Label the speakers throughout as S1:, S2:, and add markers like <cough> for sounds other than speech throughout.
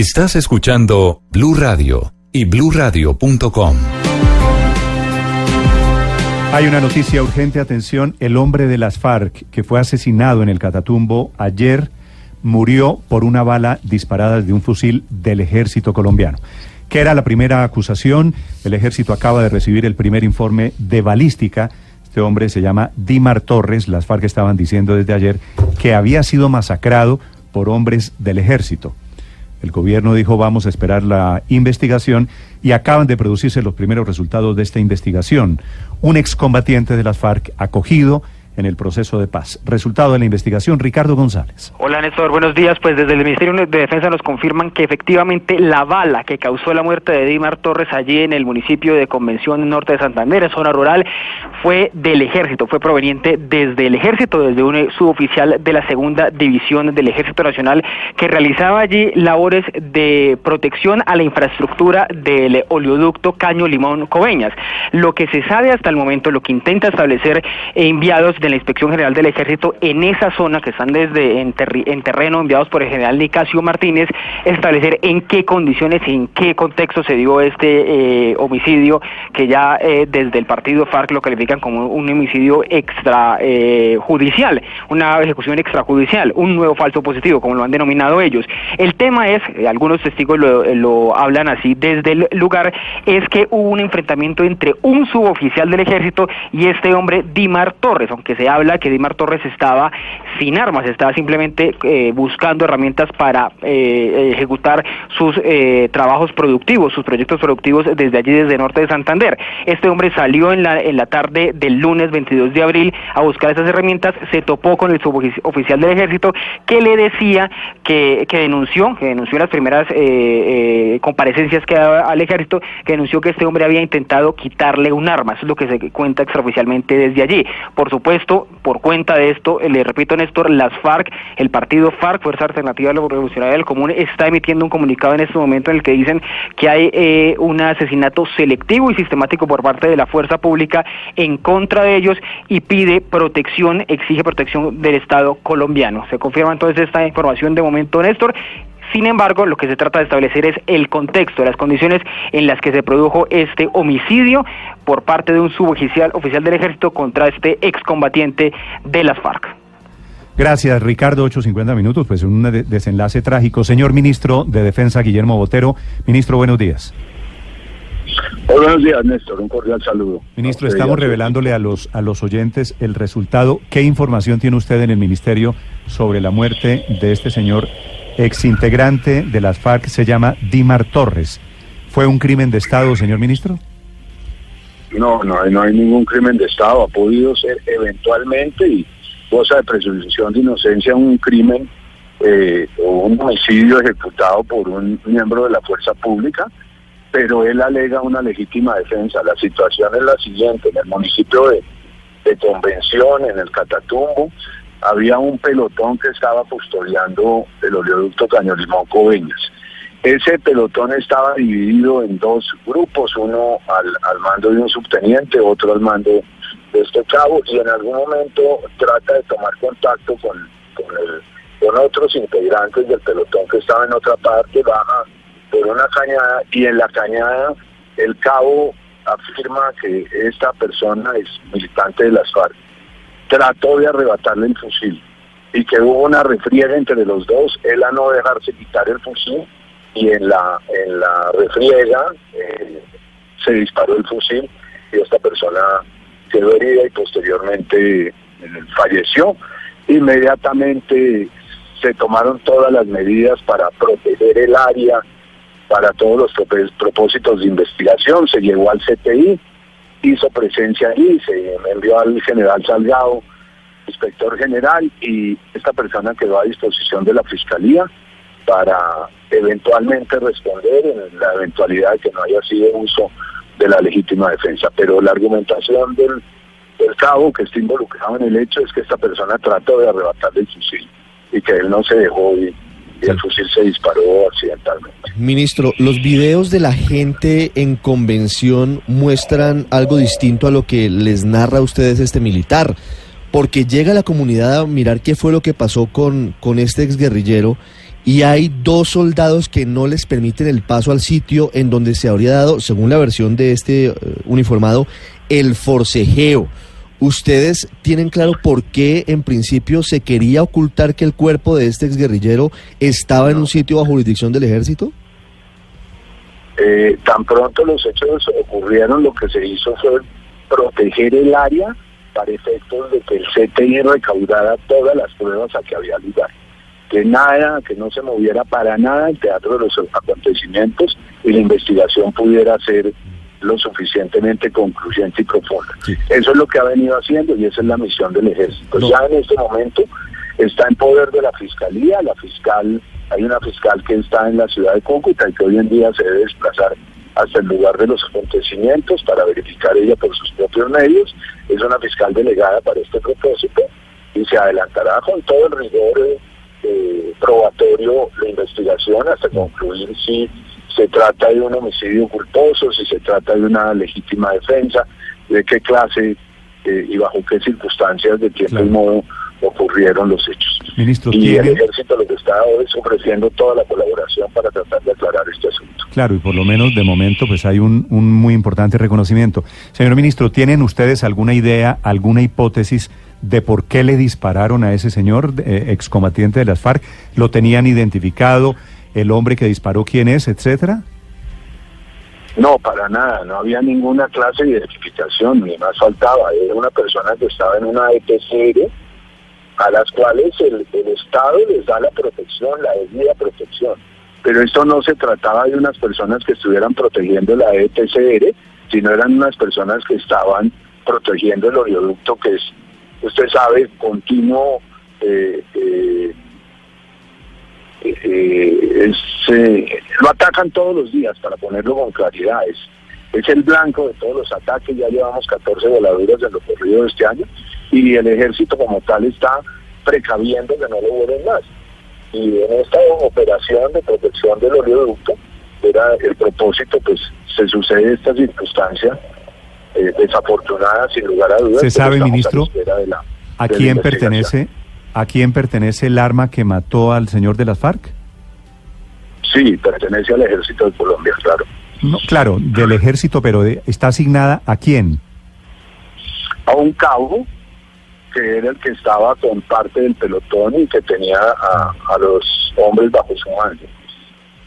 S1: Estás escuchando Blue Radio y BlueRadio.com.
S2: Hay una noticia urgente, atención, el hombre de las FARC que fue asesinado en el Catatumbo ayer murió por una bala disparada de un fusil del ejército colombiano. Que era la primera acusación, el ejército acaba de recibir el primer informe de balística. Este hombre se llama Dimar Torres, las FARC estaban diciendo desde ayer que había sido masacrado por hombres del ejército. El gobierno dijo vamos a esperar la investigación y acaban de producirse los primeros resultados de esta investigación. Un excombatiente de las FARC acogido en el proceso de paz. Resultado de la investigación, Ricardo González.
S3: Hola Néstor, buenos días. Pues desde el Ministerio de Defensa nos confirman que efectivamente la bala que causó la muerte de Dimar Torres allí en el municipio de Convención Norte de Santander, en zona rural, fue del ejército, fue proveniente desde el ejército, desde un suboficial de la segunda división del Ejército Nacional que realizaba allí labores de protección a la infraestructura del oleoducto Caño Limón Coveñas. Lo que se sabe hasta el momento, lo que intenta establecer enviados de la Inspección General del Ejército en esa zona que están desde en, terreno enviados por el general Nicasio Martínez, establecer en qué condiciones y en qué contexto se dio este eh, homicidio que ya eh, desde el partido FARC lo califican como un homicidio extrajudicial, eh, una ejecución extrajudicial, un nuevo falso positivo, como lo han denominado ellos. El tema es, algunos testigos lo, lo hablan así desde el lugar, es que hubo un enfrentamiento entre un suboficial del ejército y este hombre Dimar Torres, aunque se habla que Dimar Torres estaba sin armas, estaba simplemente eh, buscando herramientas para eh, ejecutar sus eh, trabajos productivos, sus proyectos productivos desde allí, desde norte de Santander. Este hombre salió en la, en la tarde del lunes 22 de abril a buscar esas herramientas, se topó con el suboficial del ejército que le decía que, que denunció, que denunció las primeras comparecencias que daba al ejército, que denunció que este hombre había intentado quitarle un arma, eso es lo que se cuenta extraoficialmente desde allí. Por supuesto, por cuenta de esto, le repito Néstor, las FARC, el partido FARC, Fuerza Alternativa Revolucionaria del Común, está emitiendo un comunicado en este momento en el que dicen que hay eh, un asesinato selectivo y sistemático por parte de la fuerza pública en contra de ellos y pide protección, exige protección del Estado colombiano. Se confirma entonces esta información de momento, Néstor, sin embargo, lo que se trata de establecer es el contexto, las condiciones en las que se produjo este homicidio por parte de un suboficial oficial del ejército contra este excombatiente de las FARC.
S2: Gracias, Ricardo. 8.50 minutos, pues un desenlace trágico. Señor ministro de Defensa, Guillermo Botero. Ministro, buenos días.
S4: buenos días, Néstor. Un cordial saludo.
S2: Ministro, estamos revelándole a los, a los oyentes el resultado. ¿Qué información tiene usted en el ministerio sobre la muerte de este señor exintegrante de las FARC, se llama Dimar Torres. ¿Fue un crimen de Estado, señor ministro?
S4: No, no, no hay ningún crimen de Estado. Ha podido ser eventualmente y goza de presunción de inocencia un crimen eh, o un homicidio ejecutado por un miembro de la fuerza pública, pero él alega una legítima defensa. La situación es la siguiente, en el municipio de, de Convención, en el Catatumbo, había un pelotón que estaba custodiando el oleoducto Caño Limón Coveñas. Ese pelotón estaba dividido en dos grupos, uno al, mando de un subteniente, otro al mando de este cabo, y en algún momento trata de tomar contacto con, con, otros integrantes del pelotón que estaba en otra parte, baja por una cañada y en la cañada el cabo afirma que esta persona es militante de las FARC trató de arrebatarle el fusil y que hubo una refriega entre los dos, él a no dejarse quitar el fusil y en la, en la refriega eh, se disparó el fusil y esta persona quedó herida y posteriormente eh, falleció. Inmediatamente se tomaron todas las medidas para proteger el área, para todos los propósitos de investigación, se llegó al CTI, hizo presencia allí, se envió al general Salgado, inspector general, y esta persona quedó a disposición de la fiscalía para eventualmente responder en la eventualidad de que no haya sido uso de la legítima defensa. Pero la argumentación del, cabo que está involucrado en el hecho es que esta persona trató de arrebatarle el fusil y que él no se dejó y, y el fusil se disparó accidentalmente.
S5: Ministro, los videos de la gente en convención muestran algo distinto a lo que les narra a ustedes este militar, porque llega la comunidad a mirar qué fue lo que pasó con, con este exguerrillero y hay dos soldados que no les permiten el paso al sitio en donde se habría dado, según la versión de este eh, uniformado, el forcejeo. ¿Ustedes tienen claro por qué en principio se quería ocultar que el cuerpo de este exguerrillero estaba en un sitio bajo jurisdicción del ejército?
S4: Eh, tan pronto los hechos ocurrieron, lo que se hizo fue proteger el área para efectos de que el CTI recaudara todas las pruebas a que había lugar. Que nada, que no se moviera para nada el teatro de los acontecimientos y la investigación pudiera ser lo suficientemente concluyente y profunda.
S2: Sí.
S4: Eso es lo que ha venido haciendo y esa es la misión del ejército.
S2: No.
S4: Ya en este momento está en poder de la fiscalía, la fiscal, hay una fiscal que está en la ciudad de Cúcuta y que hoy en día se debe desplazar hasta el lugar de los acontecimientos para verificar ella por sus propios medios. Es una fiscal delegada para este propósito y se adelantará con todo el rigor eh, eh, probatorio la investigación hasta concluir si se trata de un homicidio culposo, si se trata de una legítima defensa, de qué clase eh, y bajo qué circunstancias de tiempo
S2: Claro.
S4: y modo ocurrieron los hechos.
S2: Ministro,
S4: Y el ejército lo que está es ofreciendo toda la colaboración para tratar de aclarar este asunto.
S2: Claro, y por lo menos de momento pues hay un, un muy importante reconocimiento. Señor ministro, ¿tienen ustedes alguna idea, alguna hipótesis de por qué le dispararon a ese señor eh, excombatiente de las FARC? ¿Lo tenían identificado? ¿El hombre que disparó quién es, etcétera?
S4: No, para nada, no había ninguna clase de identificación, ni más faltaba. Era una persona que estaba en una ETCR a las cuales el, Estado les da la protección, la debida protección. Pero esto no se trataba de unas personas que estuvieran protegiendo la ETCR, sino eran unas personas que estaban protegiendo el oleoducto que es, usted sabe, continuo, eh, eh, eh, es, eh, lo atacan todos los días, para ponerlo con claridad. Es, es el blanco de todos los ataques, ya llevamos 14 voladuras en lo corrido de este año, y el ejército como tal está precaviendo que no lo vuelen más. Y en esta operación de protección del oleoducto, era el propósito, pues se sucede esta circunstancia eh, desafortunada, sin lugar a dudas.
S2: ¿Se sabe, ministro,
S4: la
S2: ¿A quién pertenece, a quién pertenece el arma que mató al señor de las FARC?
S4: Sí, pertenece al ejército de Colombia, claro.
S2: No, claro, del ejército, pero de- está asignada a quién?
S4: a un cabo que era el que estaba con parte del pelotón y que tenía a, a los hombres bajo su mando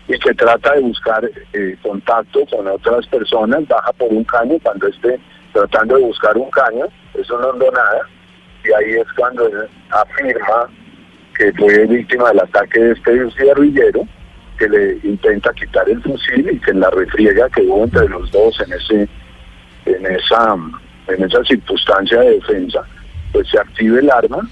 S4: y que trata de buscar eh, contacto con otras personas, baja por un caño cuando esté tratando de buscar un caño, eso no andó nada, y ahí es cuando él afirma que fue víctima del ataque de este guerrillero, que le intenta quitar el fusil y que en la refriega que hubo entre los dos en ese en esa en esa circunstancia de defensa, pues se active el arma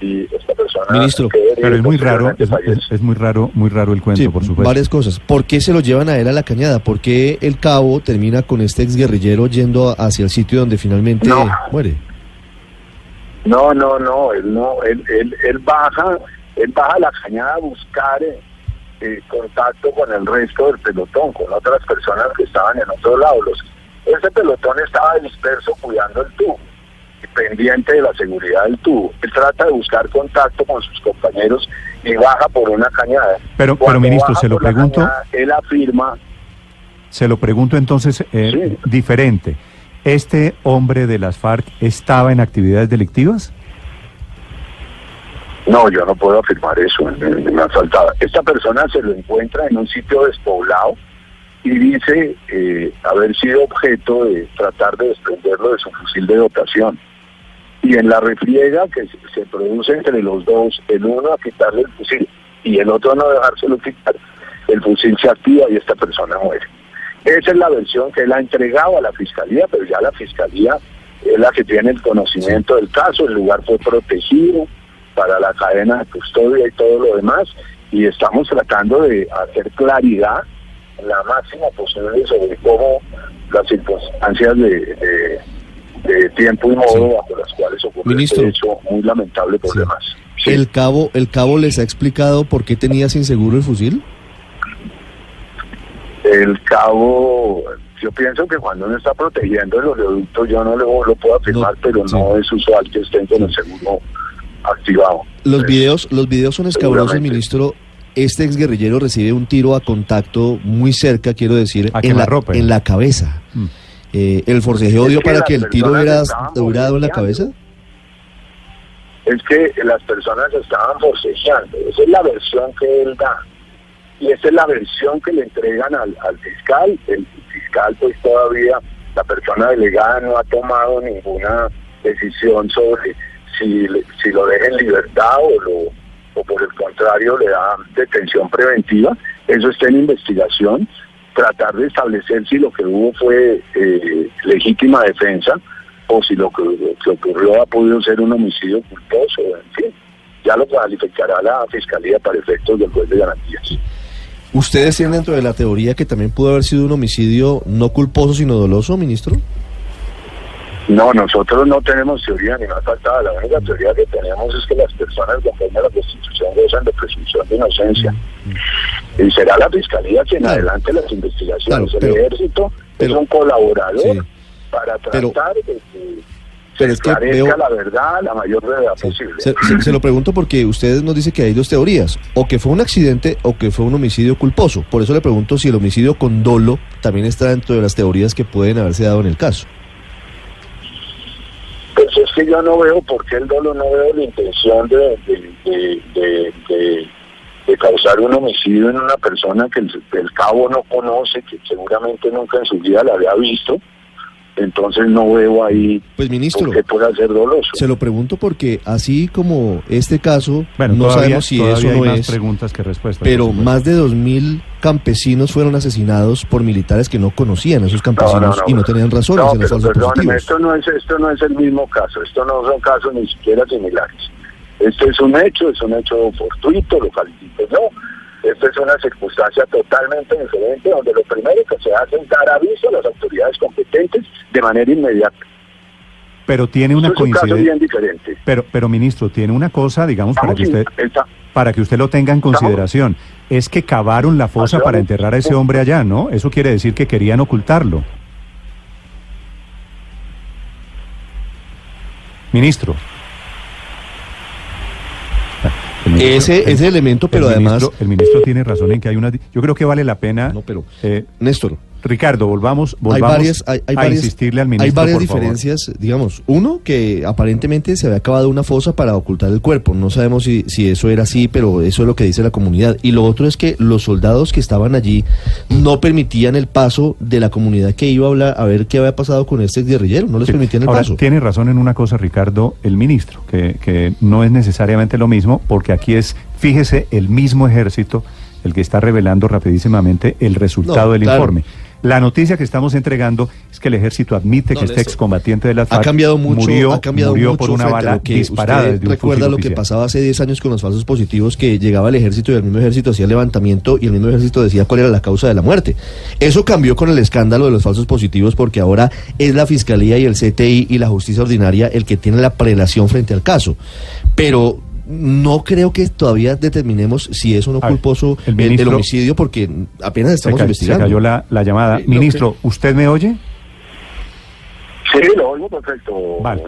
S4: y esta persona
S5: Ministro,
S2: Pero es muy raro, es,
S4: fallece.
S2: es- es muy raro, muy raro el cuento,
S5: Sí,
S2: por supuesto.
S5: varias cosas. ¿Por qué se lo llevan a él a la cañada? ¿Por qué el cabo termina con este exguerrillero yendo hacia el sitio donde finalmente
S4: No.
S5: muere?
S4: No, no, no, él no, él, él, él baja, él baja la cañada a buscar eh, eh, contacto con el resto del pelotón, con otras personas que estaban en otro lado. Los, ese pelotón estaba disperso cuidando el tubo pendiente de la seguridad del tubo. Él trata de buscar contacto con sus compañeros y baja por una cañada.
S2: Pero- pero, ministro, se lo pregunto.
S4: cañada, él afirma
S2: Se lo pregunto entonces eh,
S4: Sí.
S2: diferente. ¿Este hombre de las FARC estaba en actividades delictivas?
S4: No, yo no puedo afirmar eso, me ha faltado. Esta persona se lo encuentra en un sitio despoblado y dice eh, haber sido objeto de tratar de desprenderlo de su fusil de dotación. Y en la refriega que se produce entre los dos, el uno a quitarle el fusil y el otro a no dejárselo quitar, el fusil se activa y esta persona muere. Esa es la versión que él ha entregado a la fiscalía, pero ya la fiscalía es la que tiene el conocimiento del caso, el lugar fue protegido para la cadena de custodia y todo lo demás, y estamos tratando de hacer claridad la máxima posible sobre cómo las circunstancias de, de, tiempo y modo bajo las cuales ocurrió este hecho muy lamentable por demás.
S5: ¿El cabo el cabo les ha explicado por qué tenía sin seguro el fusil?
S4: El cabo, yo pienso que cuando uno está protegiendo el oleoducto, yo no lo, lo puedo afirmar, pero no es usual que estén con el seguro activado.
S5: Los videos, los videos son escabrosos, ministro. Este exguerrillero recibe un tiro a contacto muy cerca, quiero decir, en la, en la cabeza. Mm. Eh, ¿El forcejeo dio para que el tiro hubiera durado en la cabeza?
S4: Es que las personas estaban forcejeando. Esa es la versión que él da. Y esa es la versión que le entregan al, al fiscal. El fiscal, pues todavía, la persona delegada no ha tomado ninguna decisión sobre si, lo deja en libertad o, lo, por el contrario le da detención preventiva. Eso está en investigación. Tratar de establecer si lo que hubo fue eh, legítima defensa o si lo que, ocurrió ha podido ser un homicidio culposo, en fin. Ya lo calificará la Fiscalía para efectos del juez de garantías.
S5: ¿Ustedes tienen dentro de la teoría que también pudo haber sido un homicidio no culposo sino doloso, ministro?
S4: No, nosotros no tenemos teoría ni más faltada. La única teoría que tenemos es que las personas conforme a la Constitución gozan de presunción de inocencia. Mm. Y será la Fiscalía quien adelante las investigaciones. el Ejército es un colaborador para tratar de que pero es que la verdad, la mayor brevedad posible.
S5: Se, lo pregunto porque ustedes nos dicen que hay dos teorías, o que fue un accidente o que fue un homicidio culposo. Por eso le pregunto si el homicidio con dolo también está dentro de las teorías que pueden haberse dado en el caso.
S4: Pues es que yo no veo por qué el dolo, no veo la intención de, de, causar un homicidio en una persona que el, cabo no conoce, que seguramente nunca en su vida la había visto. Entonces no veo ahí
S5: pues ministro,
S4: que pueda ser doloso.
S5: Se lo pregunto porque así como este caso, no sabemos si eso no es.
S2: preguntas que respuestas.
S5: Pero más de dos mil campesinos fueron asesinados por militares que no conocían a esos campesinos y no tenían razones
S4: en los esto no es esto no es el mismo caso, esto no son casos ni siquiera similares. Este es un hecho, es un hecho fortuito, lo califico yo. Esta es una circunstancia totalmente diferente donde lo primero que se hace es dar aviso a las autoridades competentes de manera inmediata.
S2: Pero tiene una coincidencia.
S4: bien diferente.
S2: Pero, pero ministro, tiene una cosa, digamos, para que usted para que usted lo tenga en consideración. Es que cavaron la fosa para enterrar a ese hombre allá, ¿no? Eso quiere decir que querían ocultarlo. Ministro.
S5: Ese, ese elemento, pero además...
S2: el ministro tiene razón en que hay una... Yo creo que vale la pena...
S5: No, pero... Eh, Néstor,
S2: Ricardo, volvamos, volvamos hay varias, hay, a insistirle al ministro.
S5: Hay varias diferencias, digamos. Uno, que aparentemente se había acabado una fosa para ocultar el cuerpo. No sabemos si, si eso era así, pero eso es lo que dice la comunidad. Y lo otro es que los soldados que estaban allí no permitían el paso de la comunidad que iba a hablar a ver qué había pasado con este guerrillero. No les permitían el paso.
S2: Tiene razón en una cosa, Ricardo, el ministro, que, que no es necesariamente lo mismo, porque aquí es, fíjese, el mismo ejército el que está revelando rapidísimamente el resultado del informe. La noticia que estamos entregando es que el ejército admite que este excombatiente de la FARC
S5: ha cambiado mucho,
S2: murió,
S5: ha cambiado
S2: murió por una bala
S5: que
S2: disparada.
S5: Usted recuerda lo que pasaba hace 10 años con los falsos positivos, que llegaba el ejército y el mismo ejército hacía levantamiento y el mismo ejército decía cuál era la causa de la muerte. Eso cambió con el escándalo de los falsos positivos porque ahora es la fiscalía y el CTI y la justicia ordinaria el que tiene la prelación frente al caso. Pero no creo que todavía determinemos si es o no culposo el, homicidio porque apenas estamos investigando.
S2: Se cayó la, llamada. Ministro, ¿usted me oye?
S4: Sí, lo oigo perfecto,
S2: vale.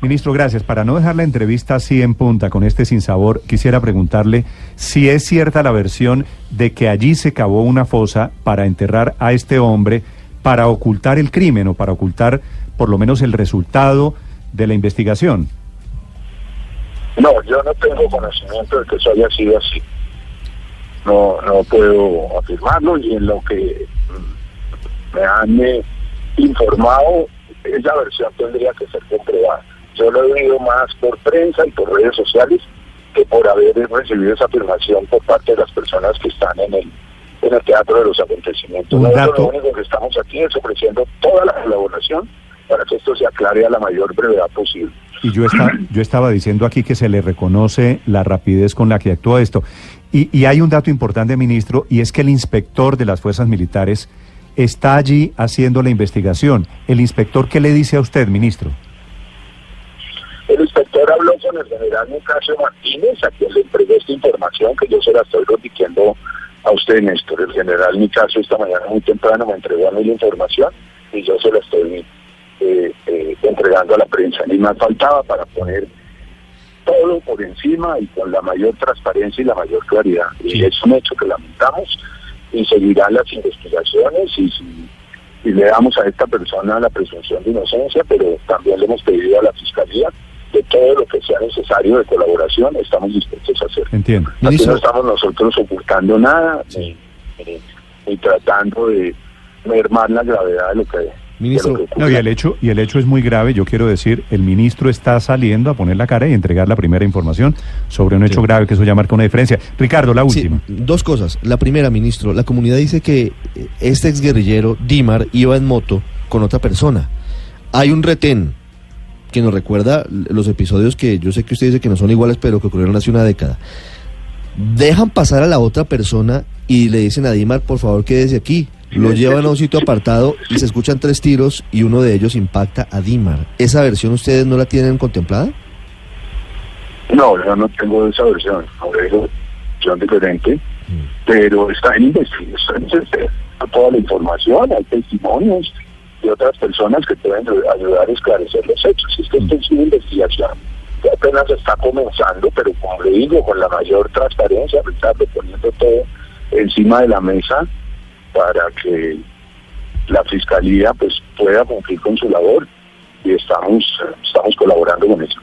S2: Ministro, gracias. Para no dejar la entrevista así en punta con este sinsabor, quisiera preguntarle si es cierta la versión de que allí se cavó una fosa para enterrar a este hombre para ocultar el crimen o para ocultar por lo menos el resultado de la investigación.
S4: No, yo no tengo conocimiento de que eso haya sido así. No, no puedo afirmarlo y en lo que me han eh, informado, esa versión tendría que ser comprobada. Yo lo he oído más por prensa y por redes sociales que por haber recibido esa afirmación por parte de las personas que están en el, en el teatro de los acontecimientos. lo único que estamos aquí es ofreciendo toda la colaboración para que esto se aclare a la mayor brevedad posible.
S2: Y yo, está, <clears throat> yo estaba diciendo aquí que se le reconoce la rapidez con la que actúa esto. Y, y hay un dato importante, ministro, y es que el inspector de las fuerzas militares está allí haciendo la investigación. ¿El inspector qué le dice a usted, ministro?
S4: El inspector habló con el general Nicasio Martínez, a quien le entregué esta información que yo se la estoy repitiendo a usted, Néstor. El general Nicasio esta mañana muy temprano me entregó a mí la información y yo se la estoy eh, eh, entregando a la prensa. Ni más faltaba para poner todo por encima y con la mayor transparencia y la mayor claridad. Y es un hecho que lamentamos y seguirán las investigaciones y si y le damos a esta persona la presunción de inocencia, pero también le hemos pedido a la Fiscalía de todo lo que sea necesario de colaboración, estamos dispuestos a hacer.
S2: Entiendo.
S4: Aquí no estamos nosotros ocultando nada, ni, ni- ni tratando de mermar la gravedad de lo que,
S5: Ministro.
S2: No, y el hecho, y el hecho es muy grave, yo quiero decir, el ministro está saliendo a poner la cara y entregar la primera información sobre un hecho
S5: Sí.
S2: grave que eso ya marca una diferencia. Ricardo, la
S5: Sí,
S2: última.
S5: dos cosas. La primera, ministro, la comunidad dice que eh, este exguerrillero, Dimar, iba en moto con otra persona. Hay un retén que nos recuerda los episodios que yo sé que usted dice que no son iguales, pero que ocurrieron hace una década. Dejan pasar a la otra persona y le dicen a Dimar, por favor, quédese aquí. Lo llevan a un sitio apartado y se escuchan tres tiros y uno de ellos impacta a Dimar. ¿Esa versión ustedes no la tienen contemplada?
S4: No, yo no tengo esa versión, no es versión diferente, pero está en investigación, está toda la información, hay testimonios de otras personas que pueden ayudar a esclarecer los hechos. Es que esto es una investigación que apenas está comenzando, pero como le digo, con la mayor transparencia, Ricardo, poniendo todo encima de la mesa para que la fiscalía pues pueda cumplir con su labor y estamos estamos colaborando con eso.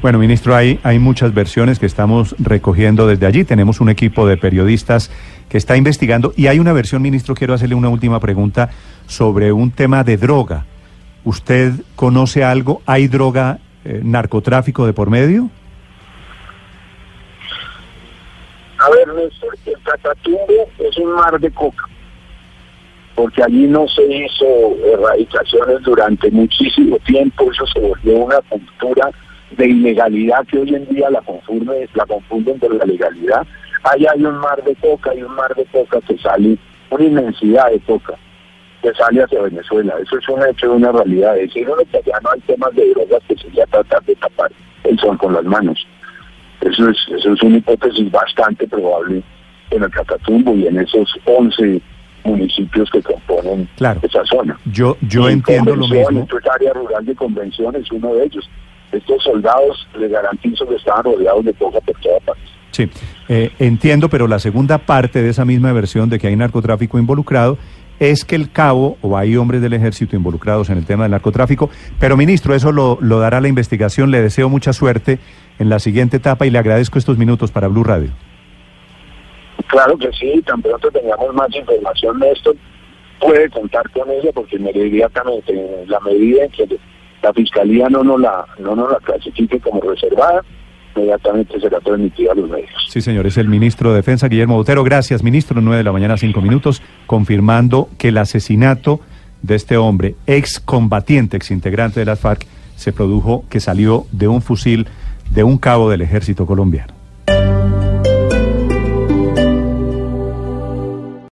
S2: Bueno, ministro, hay, hay muchas versiones que estamos recogiendo desde allí. Tenemos un equipo de periodistas que está investigando y hay una versión, ministro, quiero hacerle una última pregunta sobre un tema de droga. ¿Usted conoce algo? ¿Hay droga, eh, narcotráfico de por medio?
S4: A ver, Néstor, el Catatumbo es un mar de coca, porque allí no se hizo erradicaciones durante muchísimo tiempo, eso se volvió una cultura de ilegalidad que hoy en día la confunde, la confunden con la legalidad. Allá hay un mar de coca, hay un mar de coca que sale, una inmensidad de coca que sale hacia Venezuela. Eso es un hecho, una realidad. Decir uno que allá no hay temas de drogas que sería tratar de tapar el sol con las manos. Eso es, eso es una hipótesis bastante probable en el Catatumbo y en esos 11 municipios que componen
S2: Claro.
S4: esa zona.
S2: Yo, yo
S4: Y
S2: entiendo lo mismo.
S4: entonces, área rural de convención es uno de ellos. Estos soldados, les garantizo que estaban rodeados de coca por toda parte.
S2: Sí, eh, entiendo, pero la segunda parte de esa misma versión de que hay narcotráfico involucrado es que el cabo o hay hombres del ejército involucrados en el tema del narcotráfico. Pero, ministro, eso lo, lo dará la investigación. Le deseo mucha suerte en la siguiente etapa y le agradezco estos minutos para Blue Radio.
S4: Claro que sí, tan pronto tengamos más información, Néstor, puede contar con ella porque inmediatamente, en la medida en que la Fiscalía no la, no nos la clasifique como reservada, inmediatamente será transmitida a los medios.
S2: Sí, señor, es el ministro de Defensa, Guillermo Botero. Gracias, ministro. 9 de la mañana, 5 minutos, confirmando que el asesinato de este hombre, excombatiente, exintegrante de las FARC, se produjo que salió de un fusil de un cabo del ejército colombiano.